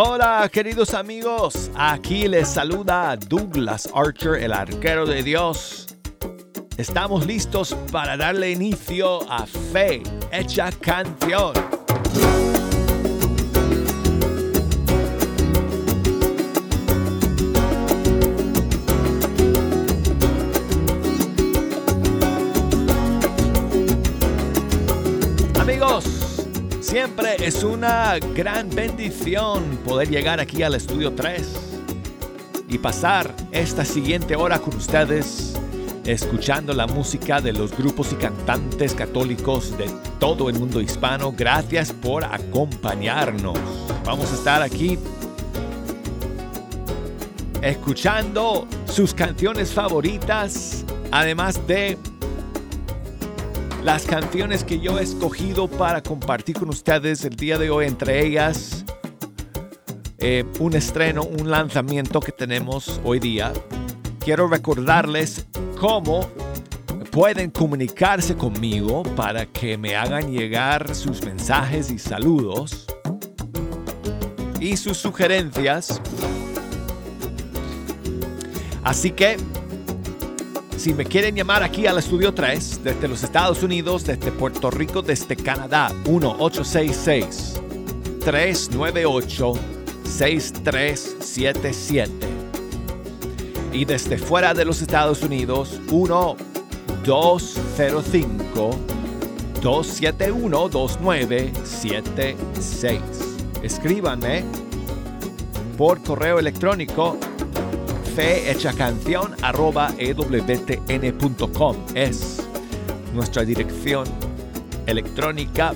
Hola queridos amigos, aquí les saluda Douglas Archer, el arquero de Dios. Estamos listos para darle inicio a Fe Hecha Canción. Es una gran bendición poder llegar aquí al estudio 3 y pasar esta siguiente hora con ustedes escuchando la música de los grupos y cantantes católicos de todo el mundo hispano. Gracias por acompañarnos. Vamos a estar aquí escuchando sus canciones favoritas, además de las canciones que yo he escogido para compartir con ustedes el día de hoy, entre ellas eh, un estreno, un lanzamiento que tenemos hoy día. Quiero recordarles cómo pueden comunicarse conmigo para que me hagan llegar sus mensajes y saludos y sus sugerencias. Así que si me quieren llamar aquí al estudio 3, desde los Estados Unidos, desde Puerto Rico, desde Canadá, 1-866-398-6377. Y desde fuera de los Estados Unidos, 1-205-271-2976. Escríbanme por correo electrónico ewtn.com es nuestra dirección electrónica.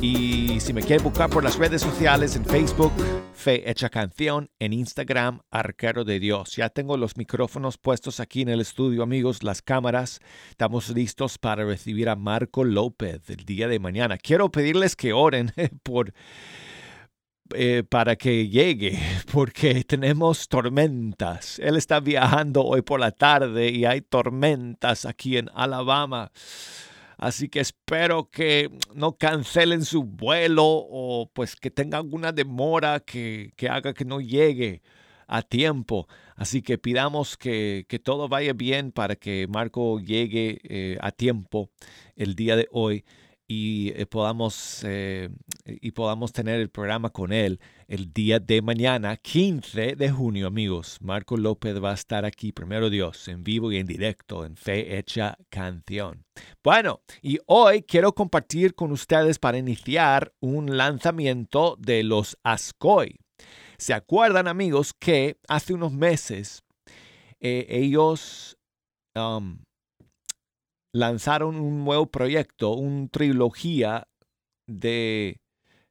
Y si me quieren buscar por las redes sociales en Facebook, Fe Hecha Canción, en Instagram, Arquero de Dios. Ya tengo los micrófonos puestos aquí en el estudio, amigos, las cámaras. Estamos listos para recibir a Marco López el día de mañana. Quiero pedirles que oren por eh, para que llegue, porque tenemos tormentas. Él está viajando hoy por la tarde y hay tormentas aquí en Alabama. Así que espero que no cancelen su vuelo o pues que tenga alguna demora que, haga que no llegue a tiempo. Así que pidamos que, todo vaya bien para que Marco llegue eh, a tiempo el día de hoy y eh, podamos, eh, y podamos tener el programa con él el día de mañana, 15 de junio, amigos. Marco López va a estar aquí, primero Dios, en vivo y en directo, en Fe Hecha Canción. Bueno, y hoy quiero compartir con ustedes para iniciar un lanzamiento de los Ascoy. ¿Se acuerdan, amigos, que hace unos meses eh, ellos... Um, lanzaron un nuevo proyecto, una trilogía de,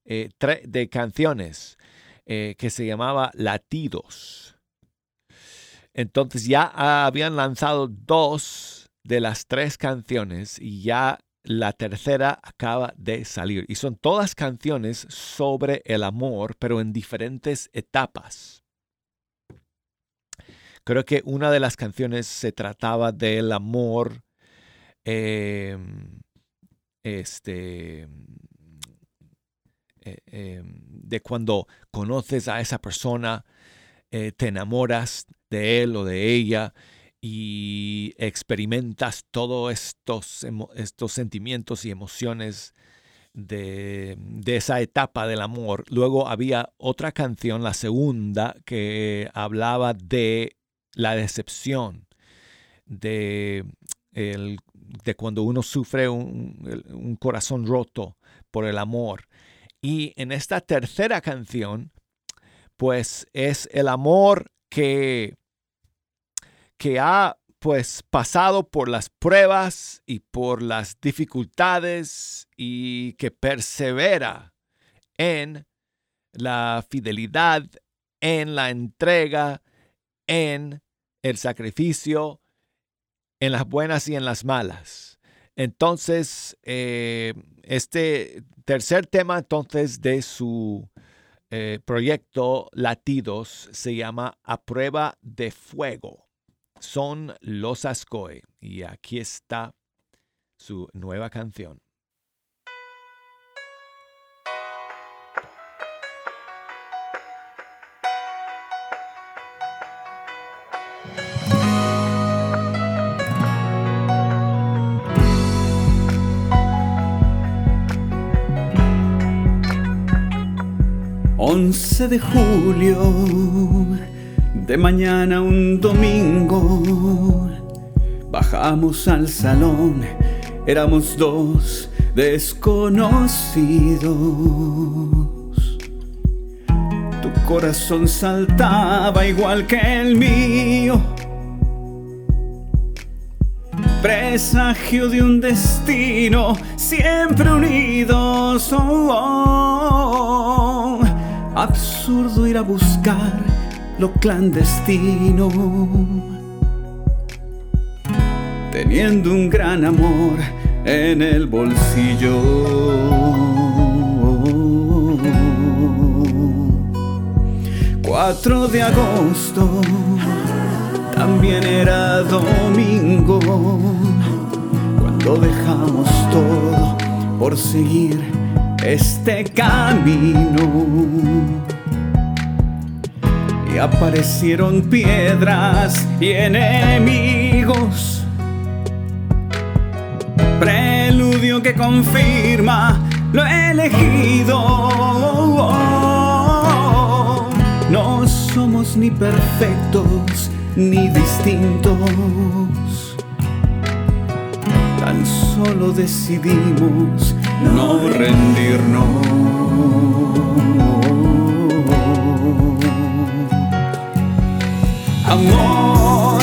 eh, de canciones eh, que se llamaba Latidos. Entonces ya habían lanzado dos de las tres canciones y ya la tercera acaba de salir. Y son todas canciones sobre el amor, pero en diferentes etapas. Creo que una de las canciones se trataba del amor Em, este, eh, em, de cuando conoces a esa persona, eh, te enamoras de él o de ella y experimentas todos estos, estos sentimientos y emociones de, de, esa etapa del amor. Luego había otra canción, la segunda, que hablaba de la decepción, de el de cuando uno sufre un, corazón roto por el amor. Y en esta tercera canción, pues es el amor que, que ha pues pasado por las pruebas y por las dificultades y que persevera en la fidelidad, en la entrega, en el sacrificio, en las buenas y en las malas. Entonces, eh, este tercer tema entonces de su eh, proyecto Latidos se llama A prueba de fuego. Son los Ascoe y aquí está su nueva canción. 11 de julio, de mañana un domingo, bajamos al salón, éramos dos desconocidos. Tu corazón saltaba igual que el mío presagio de un destino, siempre unidos. Oh, oh. Absurdo ir a buscar lo clandestino, teniendo un gran amor en el bolsillo. 4 de agosto también era domingo cuando dejamos todo por seguir este camino. Y aparecieron piedras y enemigos. Preludio que confirma lo elegido. No somos ni perfectos ni distintos. Tan solo decidimos no rendirnos. Amor,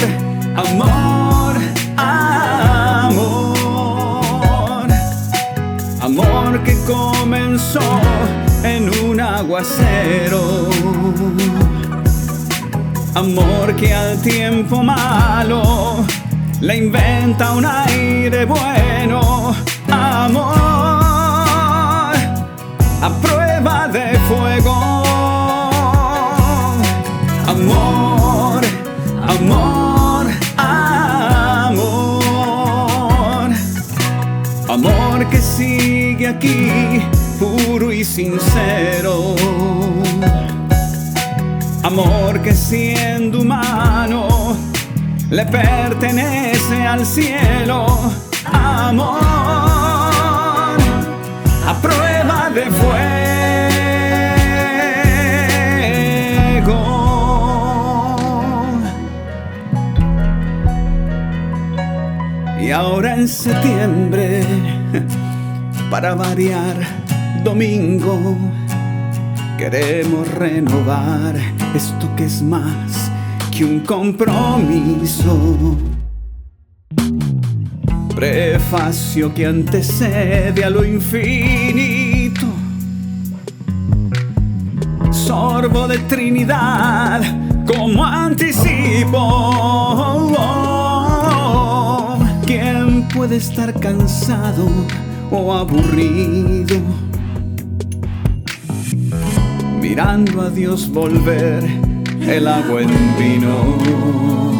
amor, amor. Amor que comenzó en un aguacero Amor que al tiempo malo le inventa un aire bueno. Puro y sincero amor que siendo humano le pertenece al cielo. Amor a prueba de fuego. Y ahora en septiembre, para variar, domingo Queremos renovar esto que es más que un compromiso. Prefacio que antecede a lo infinito. Sorbo de Trinidad como anticipo. ¿Quién puede estar cansado aburrido? mirando a Dios volver el agua en vino.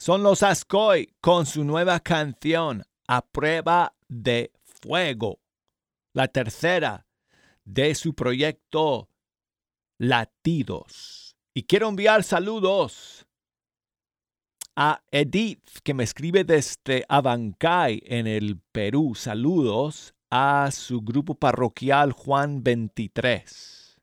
Son los Ascoy con su nueva canción A prueba de fuego. La tercera de su proyecto Latidos. Y quiero enviar saludos a Edith, que me escribe desde Abancay, en el Perú. Saludos a su grupo parroquial Juan 23.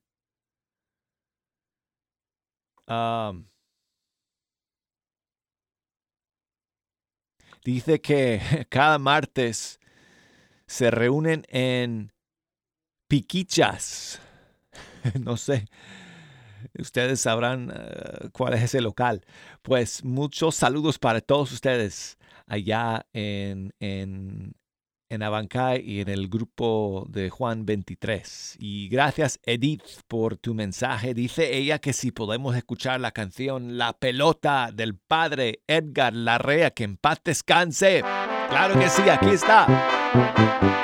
Dice que cada martes se reúnen en Piquichas. no sé, ustedes sabrán eh, cuál es ese local. Pues muchos saludos para todos ustedes allá en, en, en Abancay y en el grupo de Juan 23. Y gracias Edith por tu mensaje. Dice ella que si podemos escuchar la canción La pelota del padre Edgar Larrea, que en paz descanse. Claro que sí, aquí está.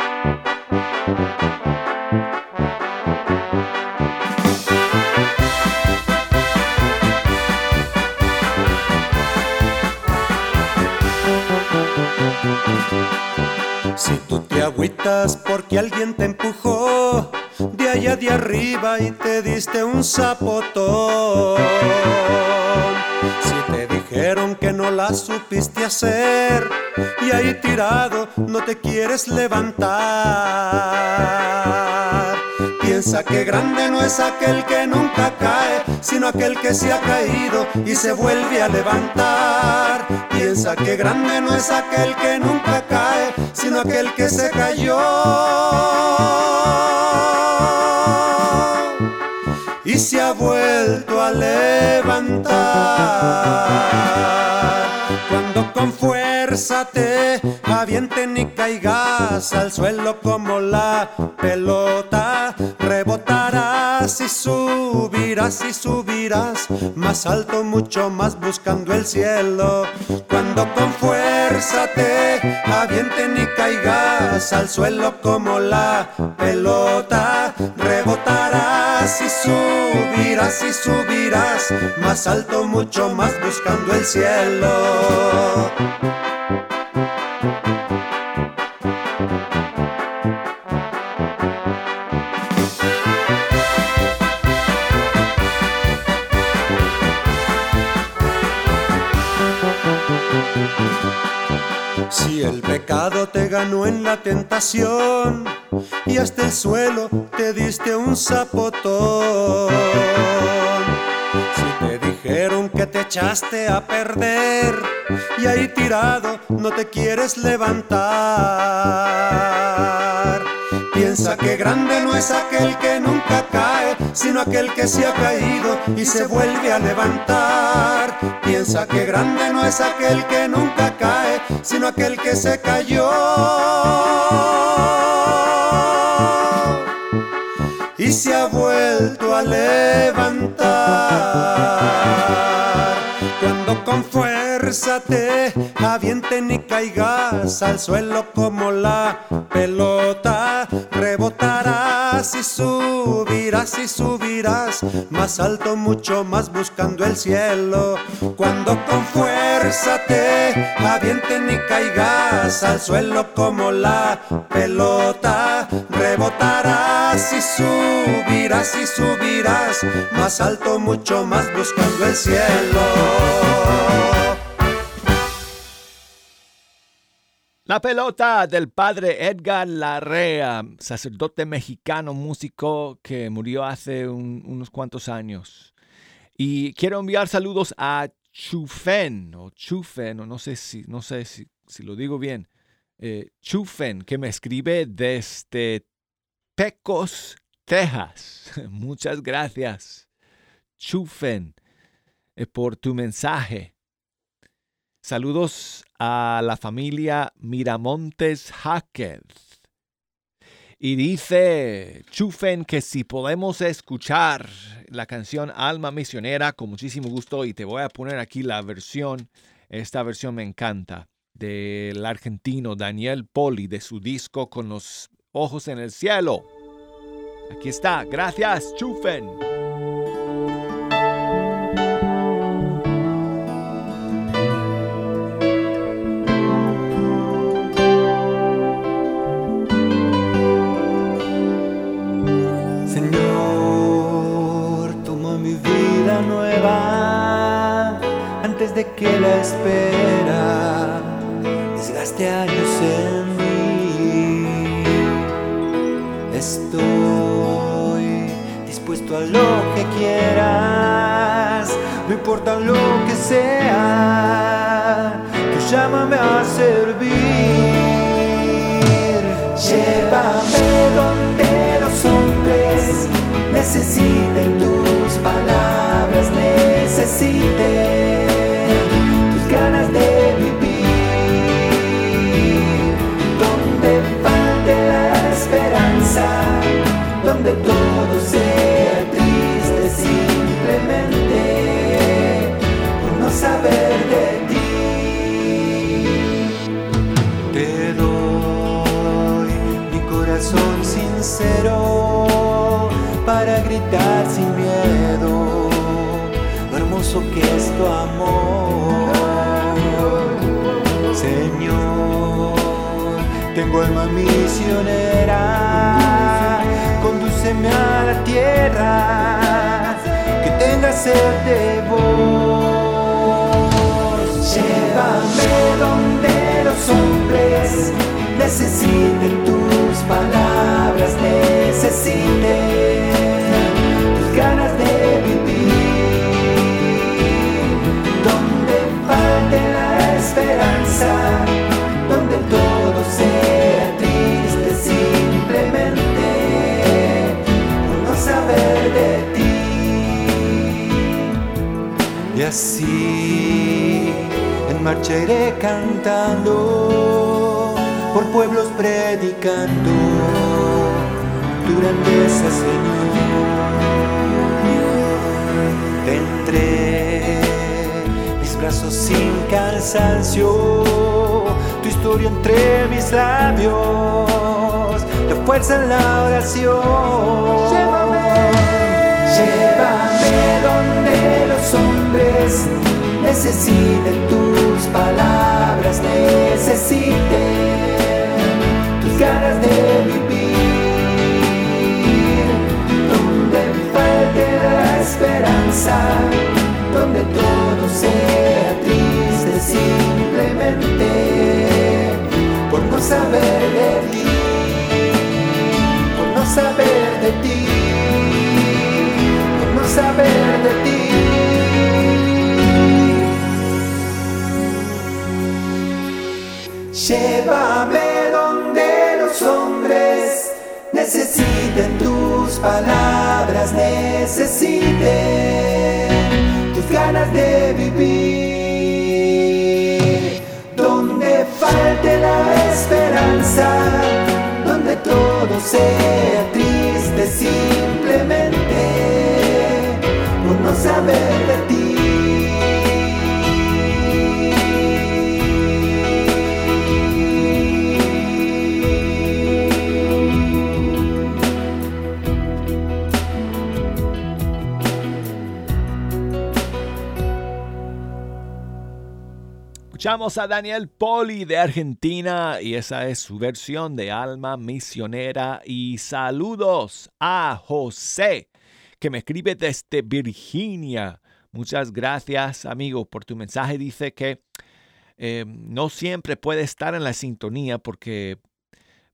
Agüitas porque alguien te empujó de allá de arriba y te diste un zapotón. Si te dijeron que no la supiste hacer y ahí tirado no te quieres levantar. Piensa que grande no es aquel que nunca cae, sino aquel que se ha caído y se vuelve a levantar. Piensa que grande no es aquel que nunca cae, sino aquel que se cayó. Fuerza te avienten y caigas al suelo como la pelota, rebotarás y subirás y subirás más alto, mucho más buscando el cielo. Cuando con fuerza te avienten y caigas al suelo como la pelota, rebotarás y subirás y subirás más alto, mucho más buscando el cielo. Si el pecado te ganó en la tentación y hasta el suelo te diste un zapotón. Dijeron que te echaste a perder y ahí tirado no te quieres levantar. Piensa que grande no es aquel que nunca cae, sino aquel que se ha caído y se vuelve a levantar. Piensa que grande no es aquel que nunca cae, sino aquel que se cayó. Y se ha vuelto a levantar. Cuando con fuerza te avienten y caigas al suelo como la pelota, rebotarás y subirás y subirás más alto, mucho más buscando el cielo. Cuando con fuerza te avienten y caigas al suelo como la pelota, rebotarás y subirás y subirás más alto, mucho más buscando el cielo. La pelota del padre Edgar Larrea, sacerdote mexicano, músico que murió hace unos cuantos años. Y quiero enviar saludos a Chufen, o Chufen, o no sé si, no sé si, lo digo bien, eh, Chufen, que me escribe desde Pecos, Texas. Muchas gracias, Chufen, eh, por tu mensaje. Saludos a la familia Miramontes Jaquez. Y dice Chufen que si podemos escuchar la canción Alma Misionera con muchísimo gusto y te voy a poner aquí la versión, esta versión me encanta, del argentino Daniel Poli de su disco Con los ojos en el cielo. Aquí está, gracias Chufen. Que la espera desgaste años en mí. Estoy dispuesto a lo que quieras, no importa lo que sea, tú llámame a servir. Llévame donde los hombres necesiten tus palabras, necesiten corazón sincero para gritar sin miedo lo hermoso que es tu amor. Señor, tengo alma misionera, condúceme a la tierra que tenga sed de vos. Llévame donde los hombres necesiten palabras, tus ganas de vivir. Donde falte la esperanza, donde todo sea triste simplemente por no saber de ti. Y así en marcha iré cantando, por pueblos predicando tu grandeza, Señor. Tendré mis brazos sin cansancio, tu historia entre mis labios, la fuerza en la oración. Llévame, llévame donde los hombres necesiten tus palabras, necesiten tus ganas de vivir, donde todo sea triste simplemente por no saber de ti, por no saber de ti, por no saber de ti. Llévame donde los hombres necesiten tus palabras, necesiten tus ganas de vivir. Donde falte la esperanza, donde todo sea triste simplemente por no saber de ti. Escuchamos a Daniel Poli de Argentina y esa es su versión de Alma Misionera. Y saludos a José, que me escribe desde Virginia. Muchas gracias, amigo, por tu mensaje. Dice que eh, no siempre puede estar en la sintonía porque,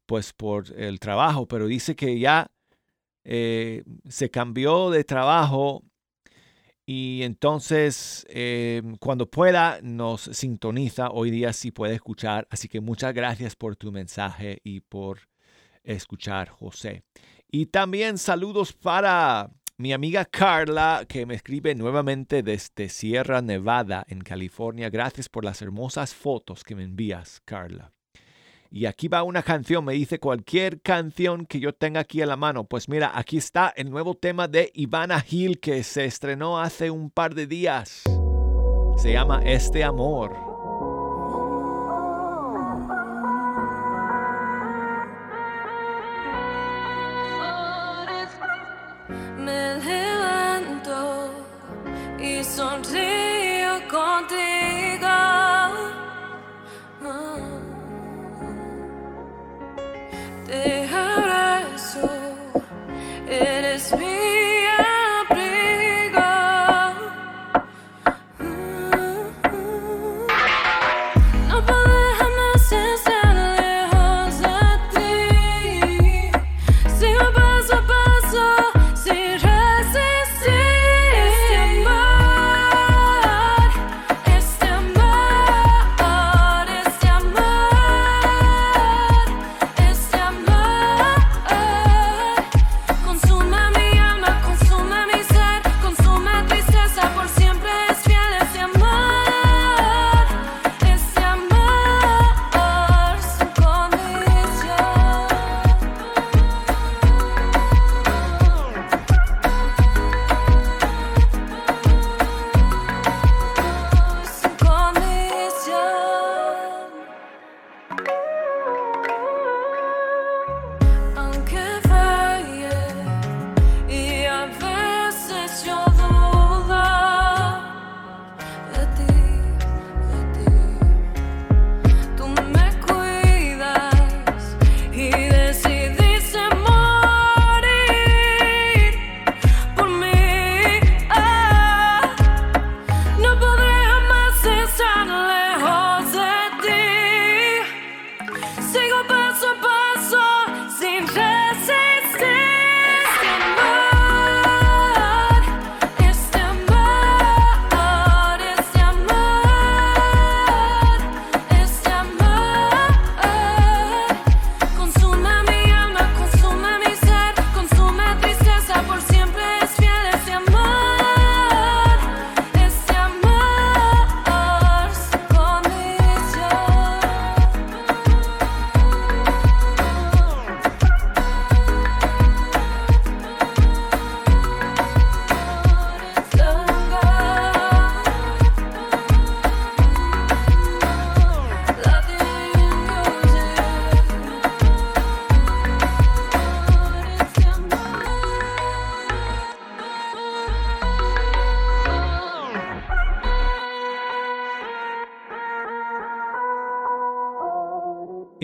pues, por el trabajo, pero dice que ya eh, se cambió de trabajo y entonces, eh, cuando pueda, nos sintoniza. Hoy día sí puede escuchar. Así que muchas gracias por tu mensaje y por escuchar, José. Y también saludos para mi amiga Carla, que me escribe nuevamente desde Sierra Nevada, en California. Gracias por las hermosas fotos que me envías, Carla. Y aquí va una canción, me dice cualquier canción que yo tenga aquí en la mano. Pues mira, aquí está el nuevo tema de Ivana Gil que se estrenó hace un par de días. Se llama Este Amor. Me levanto y sonrío eres mi abrigo.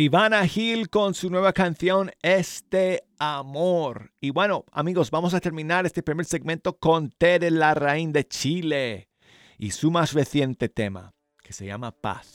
Ivana Gil con su nueva canción Este Amor. Y bueno, amigos, vamos a terminar este primer segmento con Tere Larraín de Chile y su más reciente tema, que se llama Paz.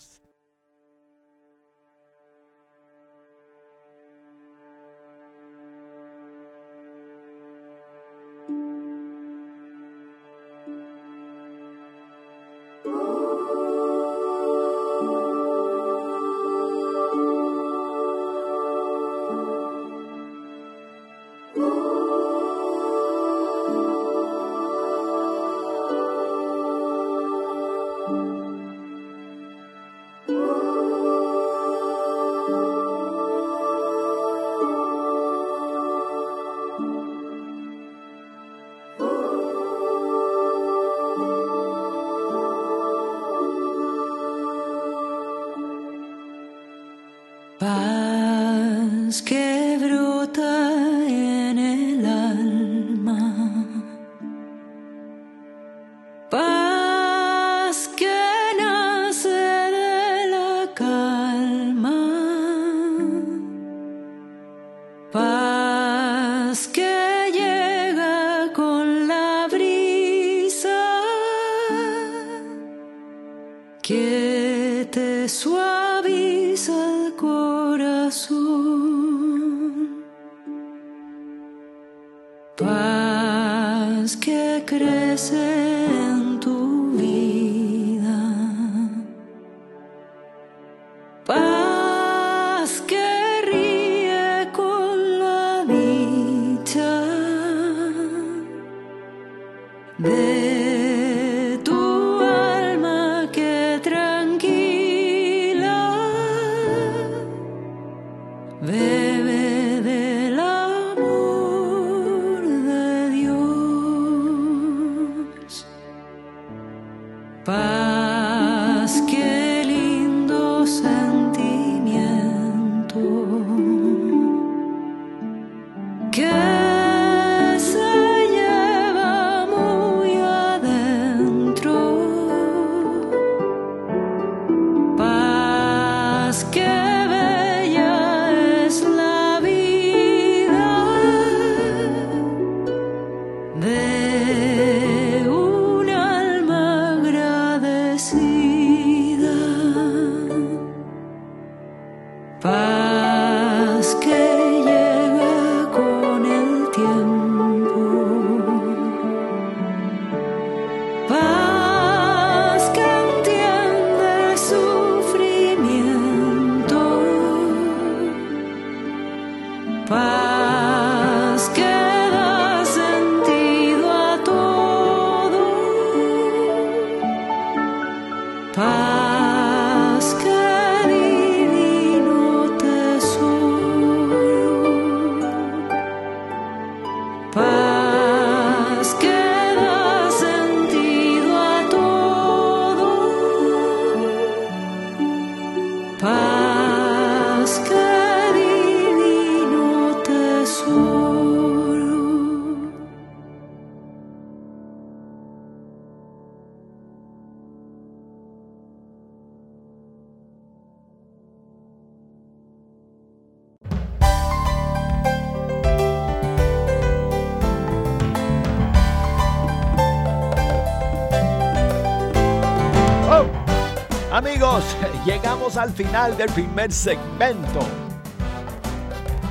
Al final del primer segmento.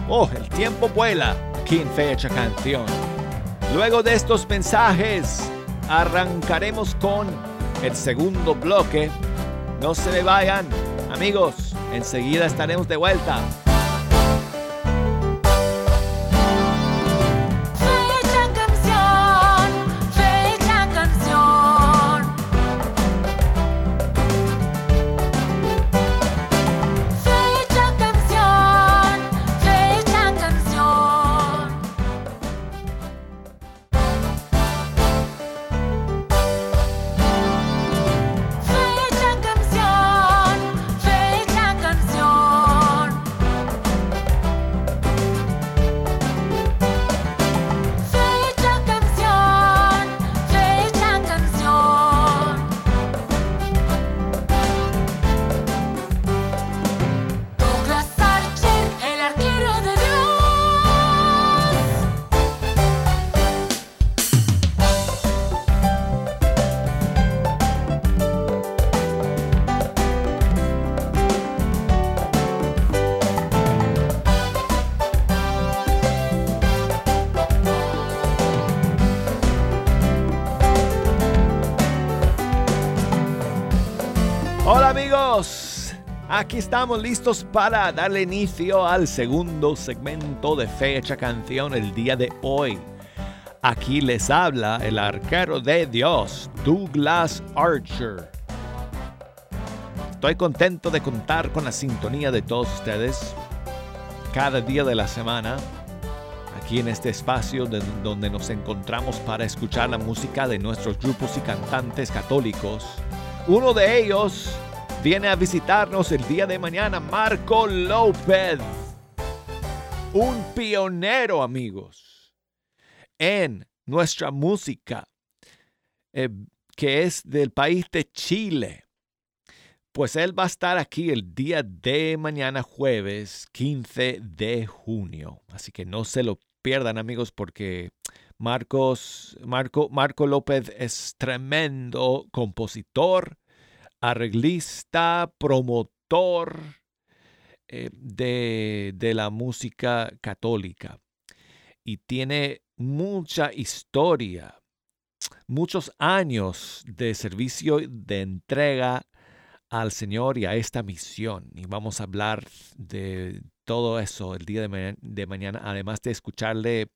Oh, el tiempo vuela aquí en Fecha Canción. Luego de estos mensajes, arrancaremos con el segundo bloque. No se me vayan, amigos, enseguida estaremos de vuelta. Aquí estamos listos para darle inicio al segundo segmento de Fecha Canción el día de hoy. Aquí les habla el arquero de Dios, Douglas Archer. Estoy contento de contar con la sintonía de todos ustedes cada día de la semana, aquí en este espacio de- donde nos encontramos para escuchar la música de nuestros grupos y cantantes católicos. Uno de ellos viene a visitarnos el día de mañana, Marco López, un pionero, amigos, en nuestra música, eh, que es del país de Chile. Pues él va a estar aquí el día de mañana jueves 15 de junio. Así que no se lo pierdan amigos porque Marcos, Marco, Marco López es tremendo compositor, arreglista, promotor eh, de, de la música católica. Y tiene mucha historia, muchos años de servicio, de entrega al Señor y a esta misión. Y vamos a hablar de todo eso el día de, ma- de mañana, además de escucharle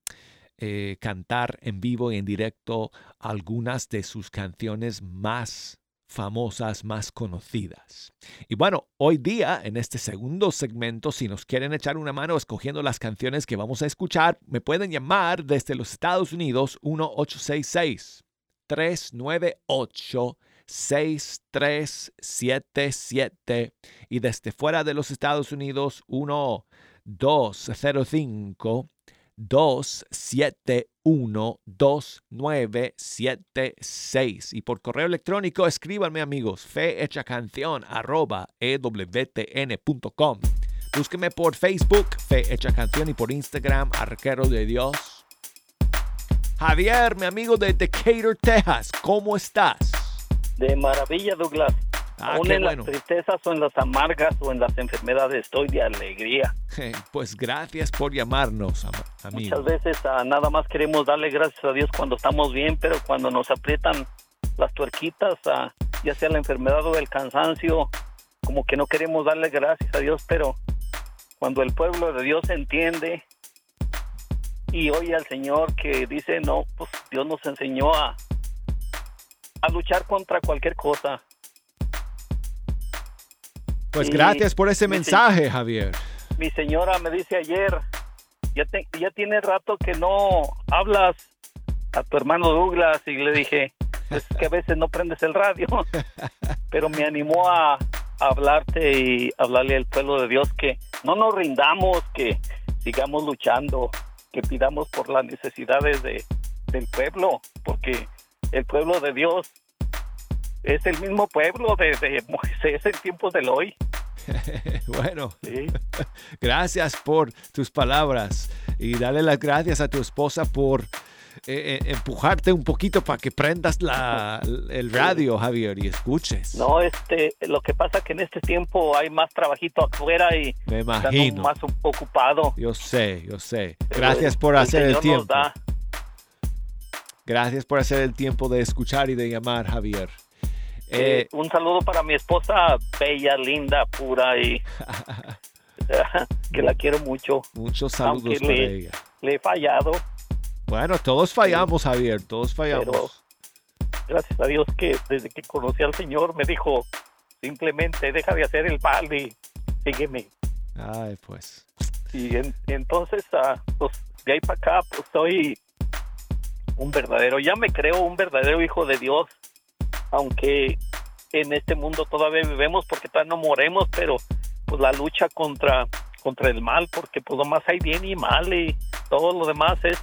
eh, cantar en vivo y en directo algunas de sus canciones más famosas, más conocidas. Y bueno, hoy día, en este segundo segmento, si nos quieren echar una mano escogiendo las canciones que vamos a escuchar, me pueden llamar desde los Estados Unidos 1866 398 6377 y desde fuera de los Estados Unidos 1 205 271 2976 y por correo electrónico escríbanme amigos fehechacanción arroba ewtn.com búsquenme por Facebook Fe Hecha Canción y por Instagram Arquero de Dios Javier, mi amigo de Decatur, Texas, ¿cómo estás? De maravilla, Douglas. Ah, Aún en bueno. las tristezas o en las amargas o en las enfermedades estoy de alegría. Pues gracias por llamarnos, am- amigo. Muchas veces ah, nada más queremos darle gracias a Dios cuando estamos bien, pero cuando nos aprietan las tuerquitas, ah, ya sea la enfermedad o el cansancio, como que no queremos darle gracias a Dios, pero cuando el pueblo de Dios entiende y oye al Señor que dice, no, pues Dios nos enseñó a, a luchar contra cualquier cosa. Pues y- gracias por ese mensaje, Javier. mi señora me dice ayer, ya, te- ya tiene rato que no hablas a tu hermano Douglas y le dije, es que a veces no prendes el radio, pero me animó a, a hablarte y hablarle al pueblo de Dios que no nos rindamos, que sigamos luchando, que pidamos por las necesidades de, del pueblo, porque el pueblo de Dios es el mismo pueblo desde Moisés en tiempos del hoy. bueno, ¿sí? gracias por tus palabras y dale las gracias a tu esposa por eh, eh, empujarte un poquito para que prendas la, el radio, Javier, y escuches. No, este, lo que pasa que en este tiempo hay más trabajito afuera y Me estamos imagino. más ocupado. Yo sé, yo sé. Gracias por hacer el nos tiempo. Gracias por hacer el tiempo de escuchar y de llamar, Javier. Eh, un saludo para mi esposa, bella, linda, pura y que la quiero mucho. muchos saludos aunque para le- ella. Le he fallado, Bueno, todos fallamos, Javier, todos fallamos. Pero- gracias a Dios que desde que conocí al Señor me dijo simplemente deja de hacer el mal y sígueme. Ay, pues. Y en- entonces, ah, pues de ahí para acá, pues soy un verdadero, ya me creo un verdadero hijo de Dios, aunque en este mundo todavía vivemos porque todavía no moremos, pero pues la lucha contra contra el mal, porque pues nomás hay bien y mal y todo lo demás es,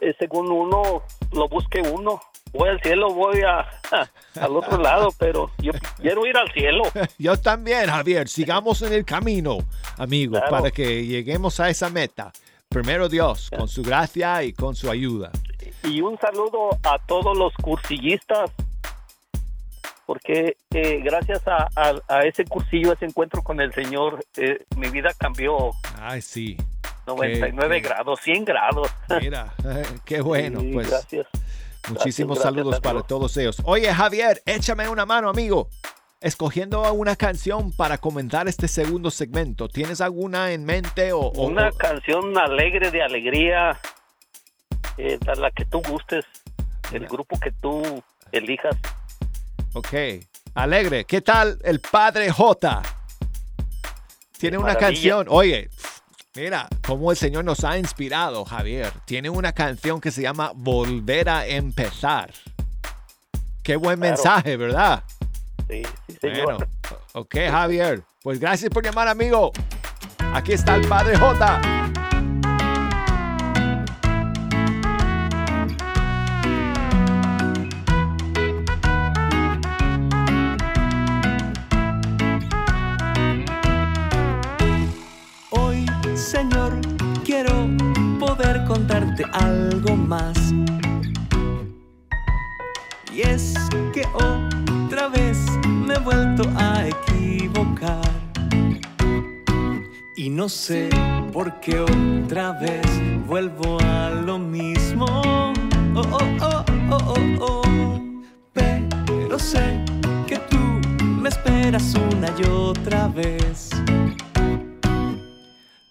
es según uno lo busque uno. Voy al cielo, voy a, al otro lado, pero yo quiero ir al cielo. Yo también, Javier. Sigamos en el camino, amigos, Claro. para que lleguemos a esa meta. Primero Dios, con su gracia y con su ayuda. Y un saludo a todos los cursillistas, porque eh, gracias a, a- a ese cursillo, ese encuentro con el Señor, eh, mi vida cambió Ay, sí. 99 qué- grados, 100 grados. Mira, qué bueno. Sí, Pues gracias. muchísimos gracias saludos para todos ellos. Oye, Javier, échame una mano, amigo. escogiendo una canción para comentar este segundo segmento. ¿Tienes alguna en mente o, o- Una canción alegre de alegría, eh, la que tú gustes, el grupo que tú elijas. Ok. Alegre. ¿Qué tal el padre J? Tiene una canción. Oye, mira cómo el Señor nos ha inspirado, Javier. Tiene una canción que se llama Volver a empezar. Qué buen Claro. mensaje, ¿verdad? Sí, sí, señor. Bueno, ok, Javier. Pues gracias por llamar, amigo. Aquí está el padre J. Señor, quiero poder contarte algo más. Y es que otra vez me he vuelto a equivocar. Y no sé por qué otra vez vuelvo a lo mismo. Oh, oh, oh, oh, oh, oh. Pero sé que tú me esperas una y otra vez.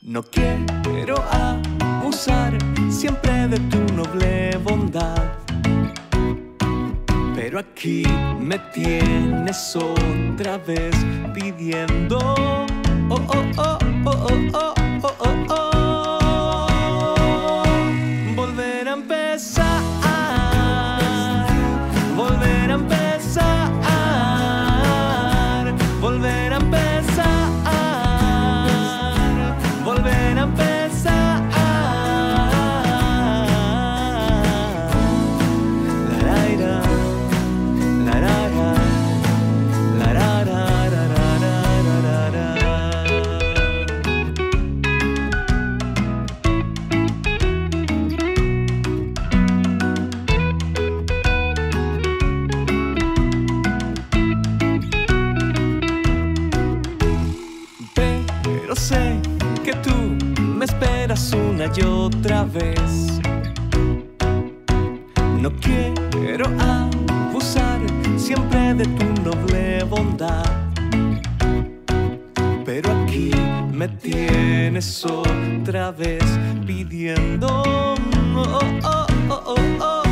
No quiero abusar siempre de tu noble bondad. Pero aquí me tienes otra vez pidiendo. Oh, oh, oh, oh, oh, oh, oh, oh. oh. Esperas una y otra vez. No quiero abusar siempre de tu noble bondad. Pero aquí me tienes otra vez pidiendo. oh, oh, oh,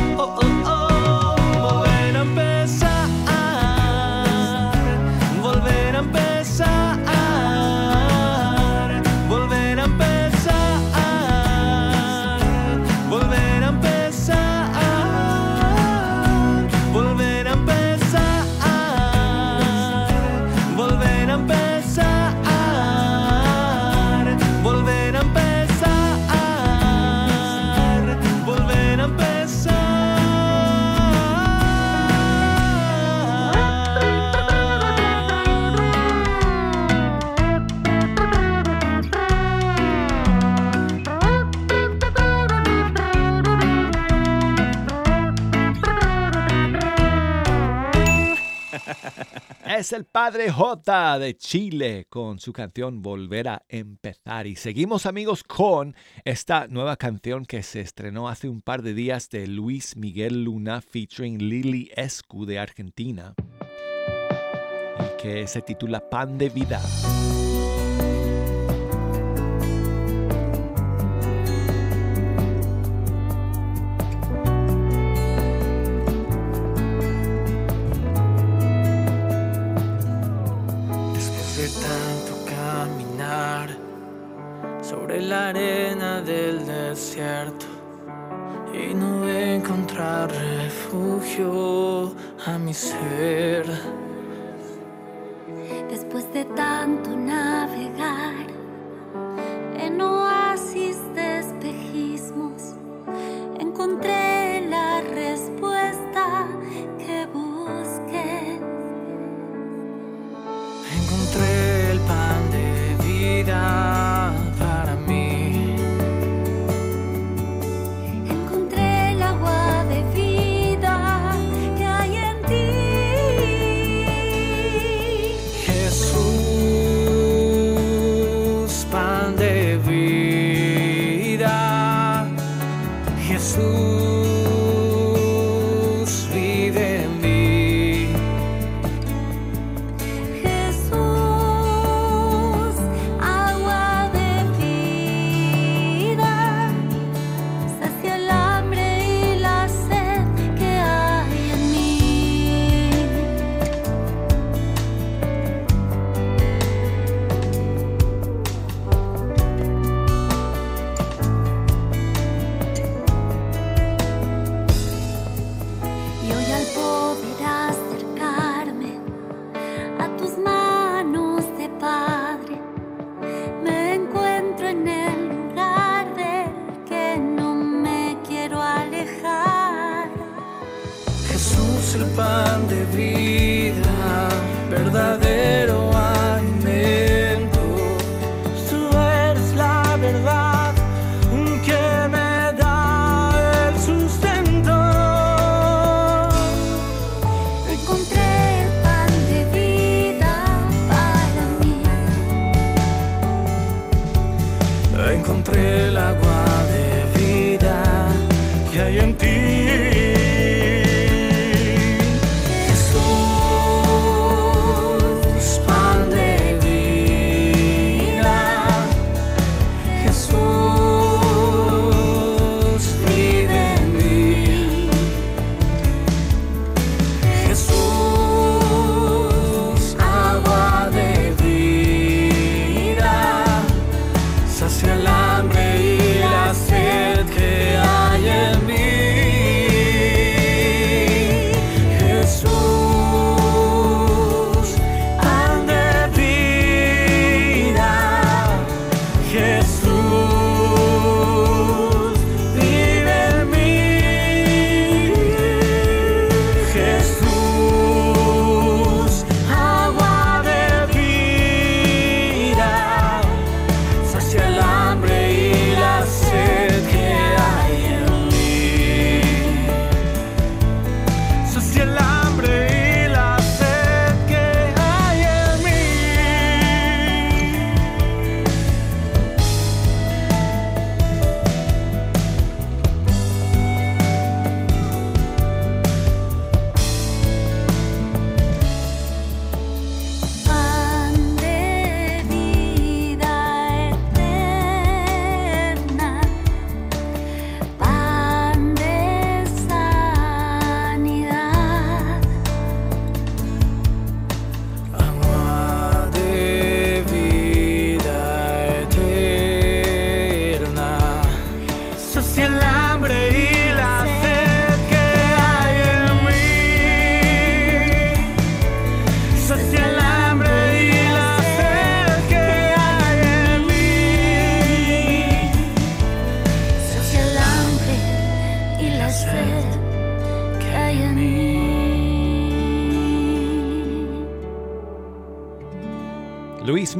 El padre J de Chile con su canción Volver a empezar. Y seguimos amigos con esta nueva canción que se estrenó hace un par de días de Luis Miguel Luna featuring Lili Escu de Argentina. Y que se titula Pan de Vida. Sobre la arena del desierto y no encontrar refugio a mi ser. Después de tanto navegar en oasis de espejismos, encontré la respuesta que busqué.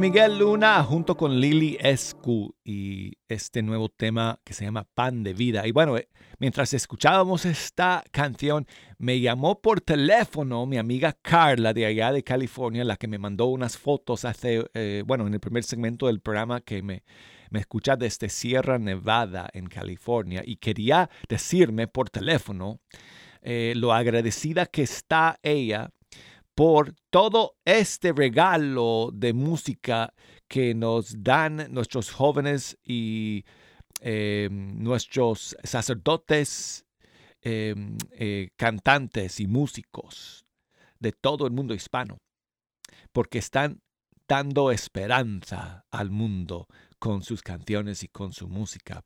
Miguel Luna junto con Lili Escu y este nuevo tema que se llama Pan de Vida. Y bueno, eh, mientras escuchábamos esta canción, me llamó por teléfono mi amiga Carla de allá de California, la que me mandó unas fotos hace, eh, bueno, en el primer segmento del programa que me, me escucha desde Sierra Nevada en California y quería decirme por teléfono eh, lo agradecida que está ella por todo este regalo de música que nos dan nuestros jóvenes y eh, nuestros sacerdotes, eh, eh, cantantes y músicos de todo el mundo hispano, porque están dando esperanza al mundo con sus canciones y con su música.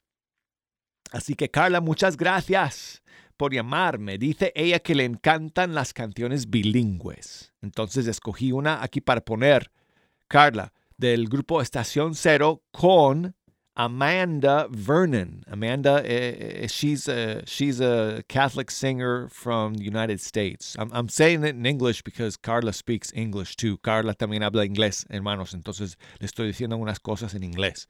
Así que Carla, muchas gracias por llamarme. Dice ella que le encantan las canciones bilingües. Entonces escogí una aquí para poner, Carla, del grupo Estación Cero con Amanda Vernon. Amanda, eh, eh, she's a, she's a Catholic singer from the United States. I'm, I'm saying it in English because Carla speaks English too. Carla también habla inglés, hermanos. Entonces le estoy diciendo unas cosas en inglés.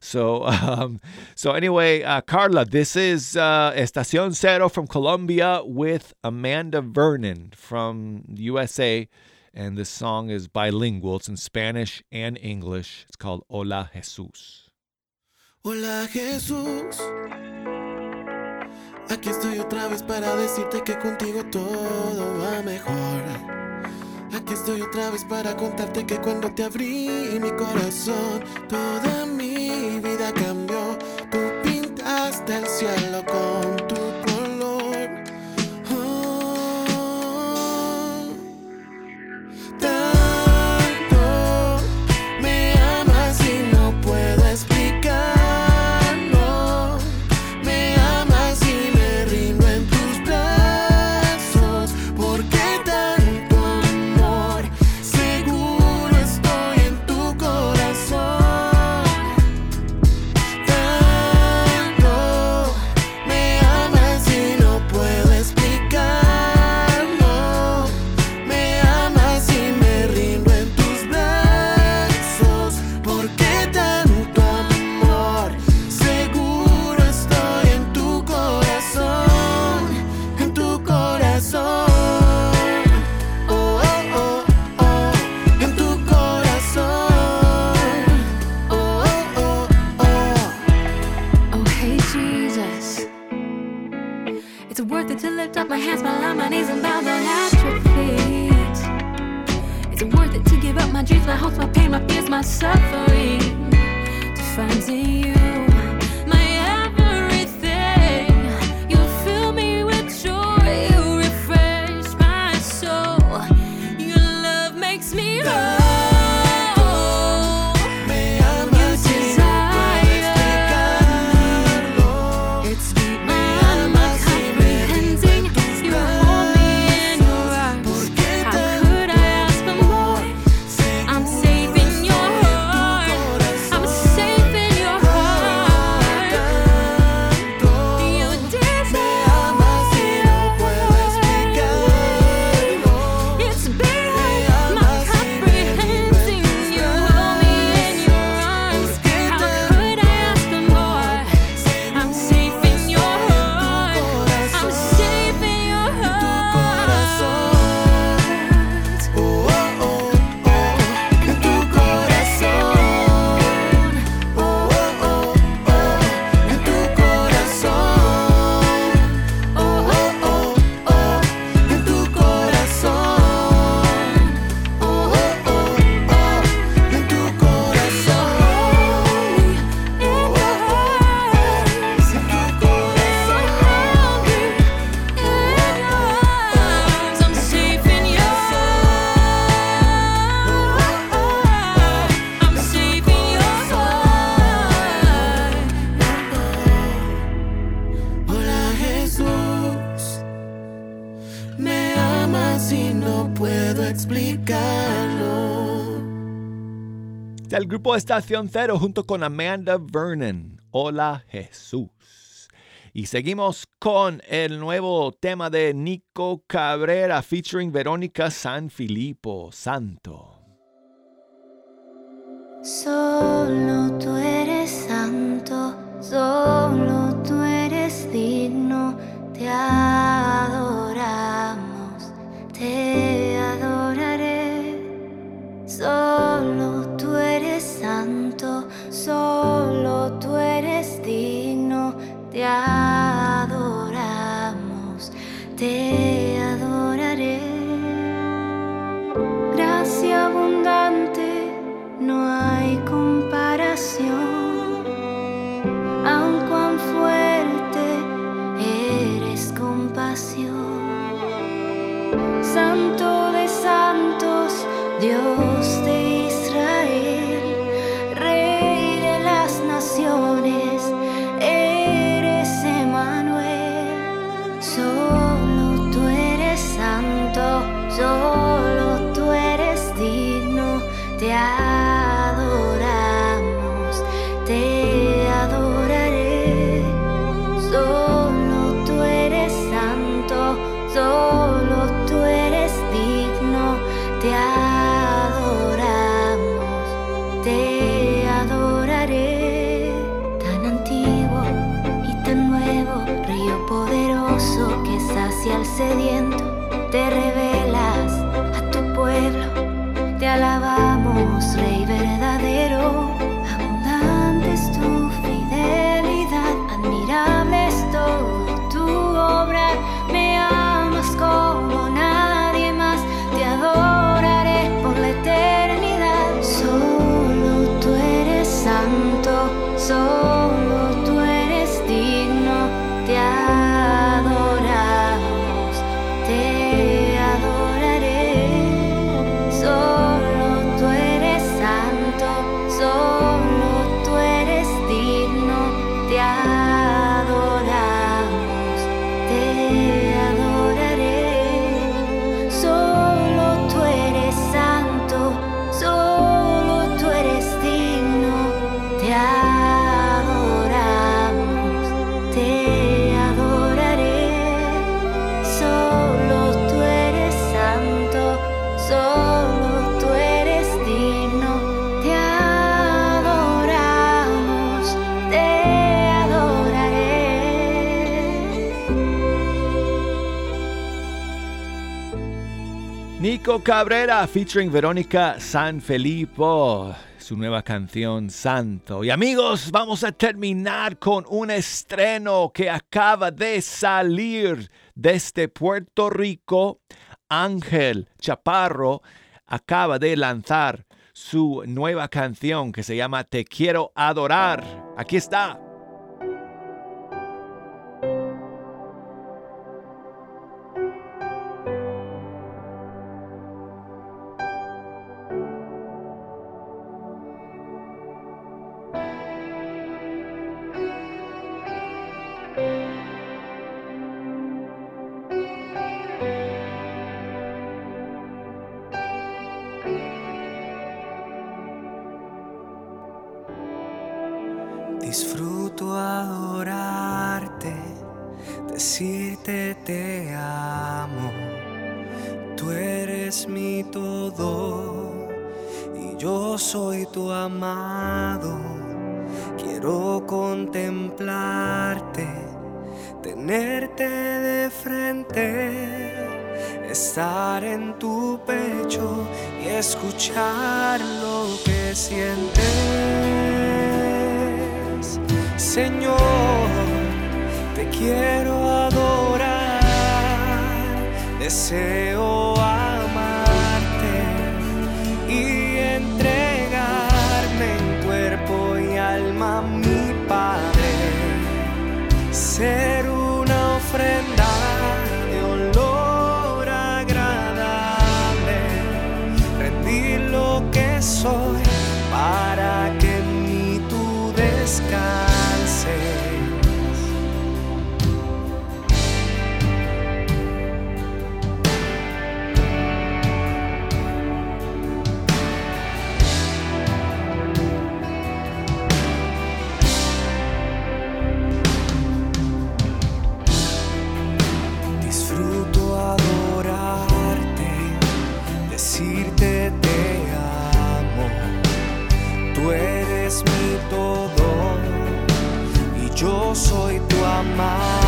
So, um, so anyway, uh, Carla, this is uh, Estación Cero from Colombia with Amanda Vernon from the USA. And this song is bilingual. It's in Spanish and English. It's called Hola Jesus. Hola Jesús, aquí estoy otra vez para decirte que contigo todo va mejor. Aquí estoy otra vez para contarte que cuando te abrí mi corazón, toda mi vida cambió. hopes, my pain, my fears, my suffering. To finding you. el grupo Estación Cero junto con Amanda Vernon. Hola Jesús. Y seguimos con el nuevo tema de Nico Cabrera featuring Verónica Sanfilippo Santo. Solo tú eres santo, solo tú eres digno, te adoramos, te adoraré. Solo solo tú eres digno de amor. Cabrera featuring Verónica Sanfilippo, su nueva canción Santo. Y amigos, vamos a terminar con un estreno que acaba de salir desde Puerto Rico. Ángel Chaparro acaba de lanzar su nueva canción que se llama Te quiero adorar. Aquí está. te amo. Tú eres mi todo y yo soy tu amado.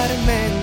Carmen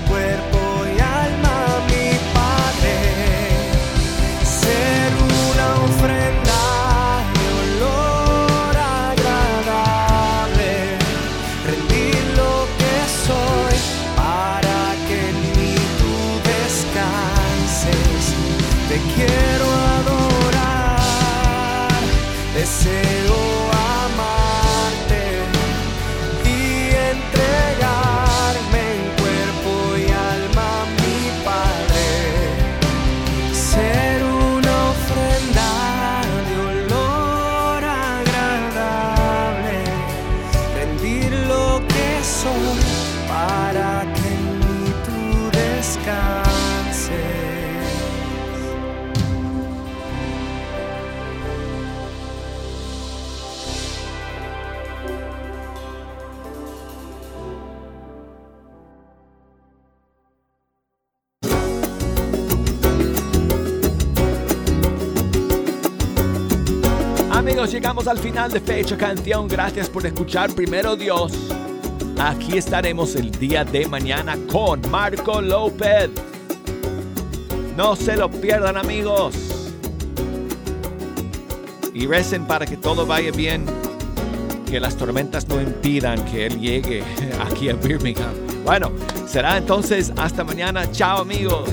al final de Fecha Canción. Gracias por escuchar Primero Dios. Aquí estaremos el día de mañana con Marco López. No se lo pierdan amigos. Y recen para que todo vaya bien. Que las tormentas no impidan que él llegue aquí a Birmingham. Bueno, será entonces hasta mañana. Chao amigos.